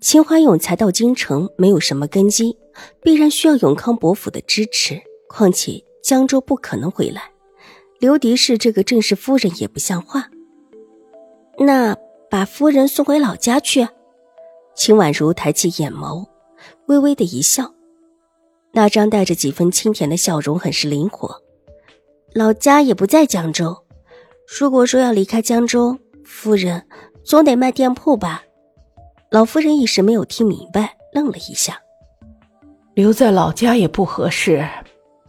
秦怀勇才到京城，没有什么根基，必然需要永康伯府的支持。况且江州不可能回来，刘迪氏这个正室夫人也不像话。那把夫人送回老家去。秦婉如抬起眼眸，微微的一笑，那张带着几分清甜的笑容很是灵活。老家也不在江州，如果说要离开江州，夫人总得卖店铺吧。老夫人一时没有听明白，愣了一下。留在老家也不合适，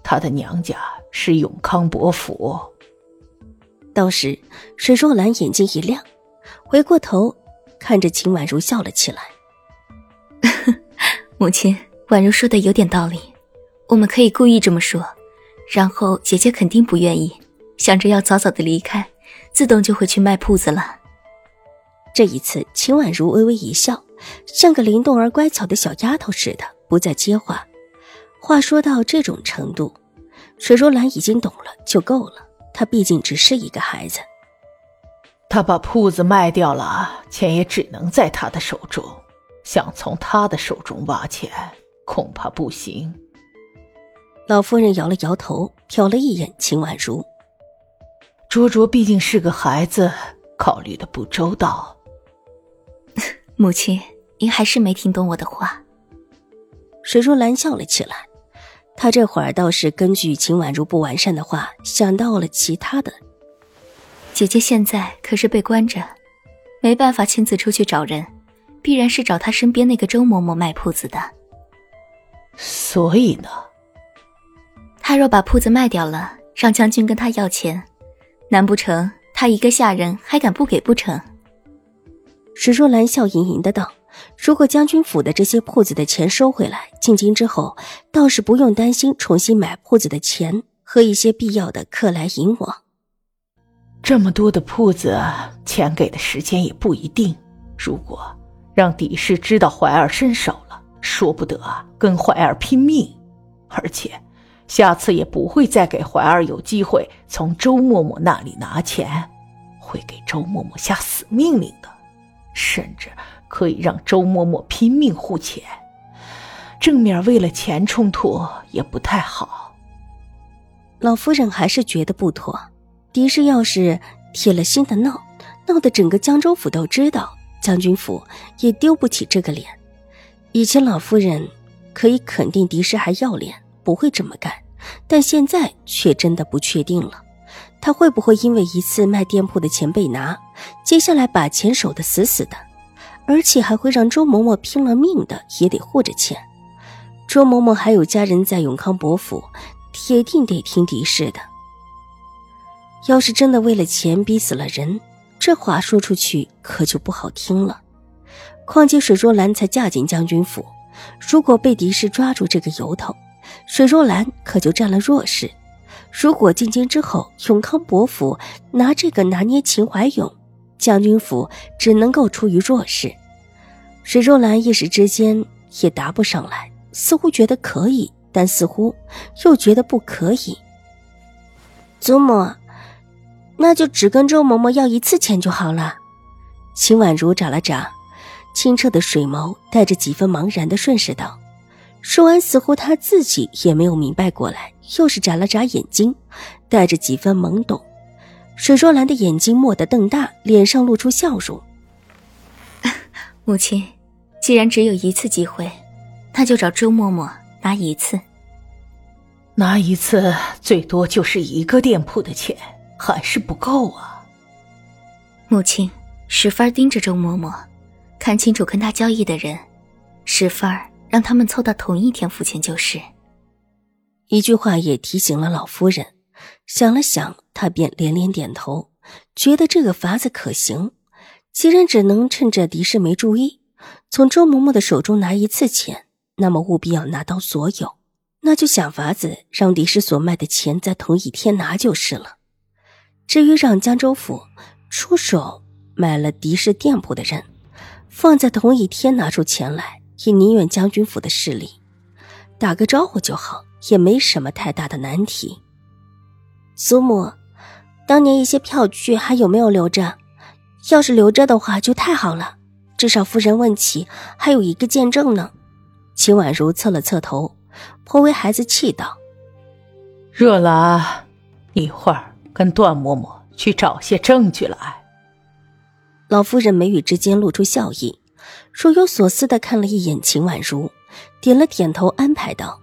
她的娘家是永康伯府。当时，水若兰眼睛一亮，回过头看着秦婉如笑了起来：“ 母亲，婉如说的有点道理，我们可以故意这么说，然后姐姐肯定不愿意，想着要早早的离开，自动就会去卖铺子了。”这一次，秦婉如微微一笑，像个灵动而乖巧的小丫头似的，不再接话。话说到这种程度，水若兰已经懂了就够了。她毕竟只是一个孩子。他把铺子卖掉了，钱也只能在他的手中。想从他的手中挖钱，恐怕不行。老夫人摇了摇头，瞟了一眼秦婉如。卓卓毕竟是个孩子，考虑的不周到。母亲，您还是没听懂我的话。水若兰笑了起来，她这会儿倒是根据秦婉如不完善的话想到了其他的。姐姐现在可是被关着，没办法亲自出去找人，必然是找她身边那个周嬷嬷卖铺子的。所以呢，她若把铺子卖掉了，让将军跟她要钱，难不成她一个下人还敢不给不成？史若兰笑盈盈的道：“如果将军府的这些铺子的钱收回来，进京之后倒是不用担心重新买铺子的钱和一些必要的客来引往。这么多的铺子，钱给的时间也不一定。如果让狄氏知道怀儿身手了，说不得跟怀儿拼命，而且下次也不会再给怀儿有机会从周嬷嬷那里拿钱，会给周嬷嬷下死命令的。”甚至可以让周嬷嬷拼命护钱，正面为了钱冲突也不太好。老夫人还是觉得不妥。狄氏要是铁了心的闹，闹得整个江州府都知道，将军府也丢不起这个脸。以前老夫人可以肯定狄氏还要脸，不会这么干，但现在却真的不确定了。他会不会因为一次卖店铺的钱被拿，接下来把钱守得死死的，而且还会让周嬷嬷拼了命的也得护着钱？周嬷嬷还有家人在永康伯府，铁定得听狄氏的。要是真的为了钱逼死了人，这话说出去可就不好听了。况且水若兰才嫁进将军府，如果被狄氏抓住这个由头，水若兰可就占了弱势。如果进京之后，永康伯府拿这个拿捏秦怀勇，将军府只能够处于弱势。水若兰一时之间也答不上来，似乎觉得可以，但似乎又觉得不可以。祖母，那就只跟周嬷嬷要一次钱就好了。秦婉如眨了眨清澈的水眸，带着几分茫然的顺势道。说完，似乎他自己也没有明白过来，又是眨了眨眼睛，带着几分懵懂。水若兰的眼睛蓦地瞪大，脸上露出笑容。母亲，既然只有一次机会，那就找周嬷嬷拿一次。拿一次，最多就是一个店铺的钱，还是不够啊。母亲，十分盯着周嬷嬷，看清楚跟他交易的人，十分儿。让他们凑到同一天付钱就是。一句话也提醒了老夫人，想了想，她便连连点头，觉得这个法子可行。既然只能趁着狄氏没注意，从周嬷嬷的手中拿一次钱，那么务必要拿到所有，那就想法子让狄氏所卖的钱在同一天拿就是了。至于让江州府出手买了狄氏店铺的人，放在同一天拿出钱来，也宁愿将军府的势力打个招呼就好，也没什么太大的难题。苏母，当年一些票据还有没有留着？要是留着的话，就太好了。至少夫人问起，还有一个见证呢。秦婉如侧了侧头，颇为孩子气道：“热了啊，一会儿跟段嬷嬷去找些证据来。”老夫人眉宇之间露出笑意，若有所思的看了一眼秦婉如，点了点头，安排道：“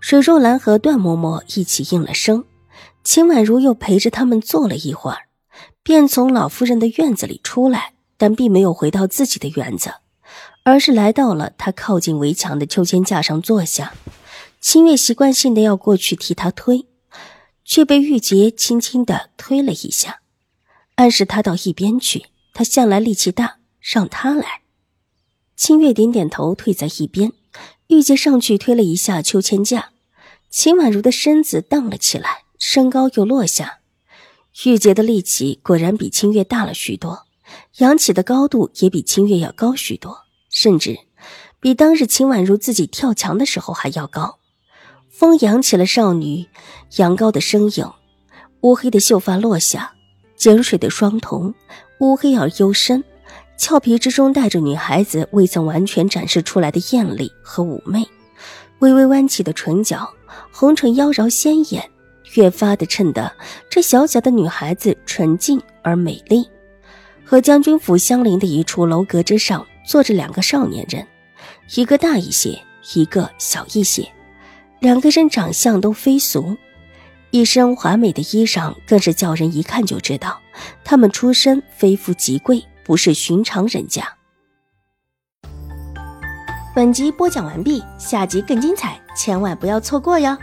水若兰和段嬷嬷一起应了声。”秦婉如又陪着他们坐了一会儿，便从老夫人的院子里出来。但并没有回到自己的园子，而是来到了她靠近围墙的秋千架上坐下。清月习惯性的要过去替她推，却被玉洁轻轻的推了一下，暗示她到一边去。她向来力气大，让她来。清月点点头，退在一边。玉洁上去推了一下秋千架，秦婉如的身子荡了起来，身高又落下。玉洁的力气果然比清月大了许多。扬起的高度也比清月要高许多，甚至比当日秦婉如自己跳墙的时候还要高。风扬起了少女扬高的身影，乌黑的秀发落下，碱水的双瞳乌黑而幽深，俏皮之中带着女孩子未曾完全展示出来的艳丽和妩媚。微微弯起的唇角，红唇妖娆鲜艳，越发的衬得这小小的女孩子纯净而美丽。和将军府相邻的一处楼阁之上，坐着两个少年人，一个大一些，一个小一些。两个人长相都非俗，一身华美的衣裳更是叫人一看就知道，他们出身非富即贵，不是寻常人家。本集播讲完毕，下集更精彩，千万不要错过哟。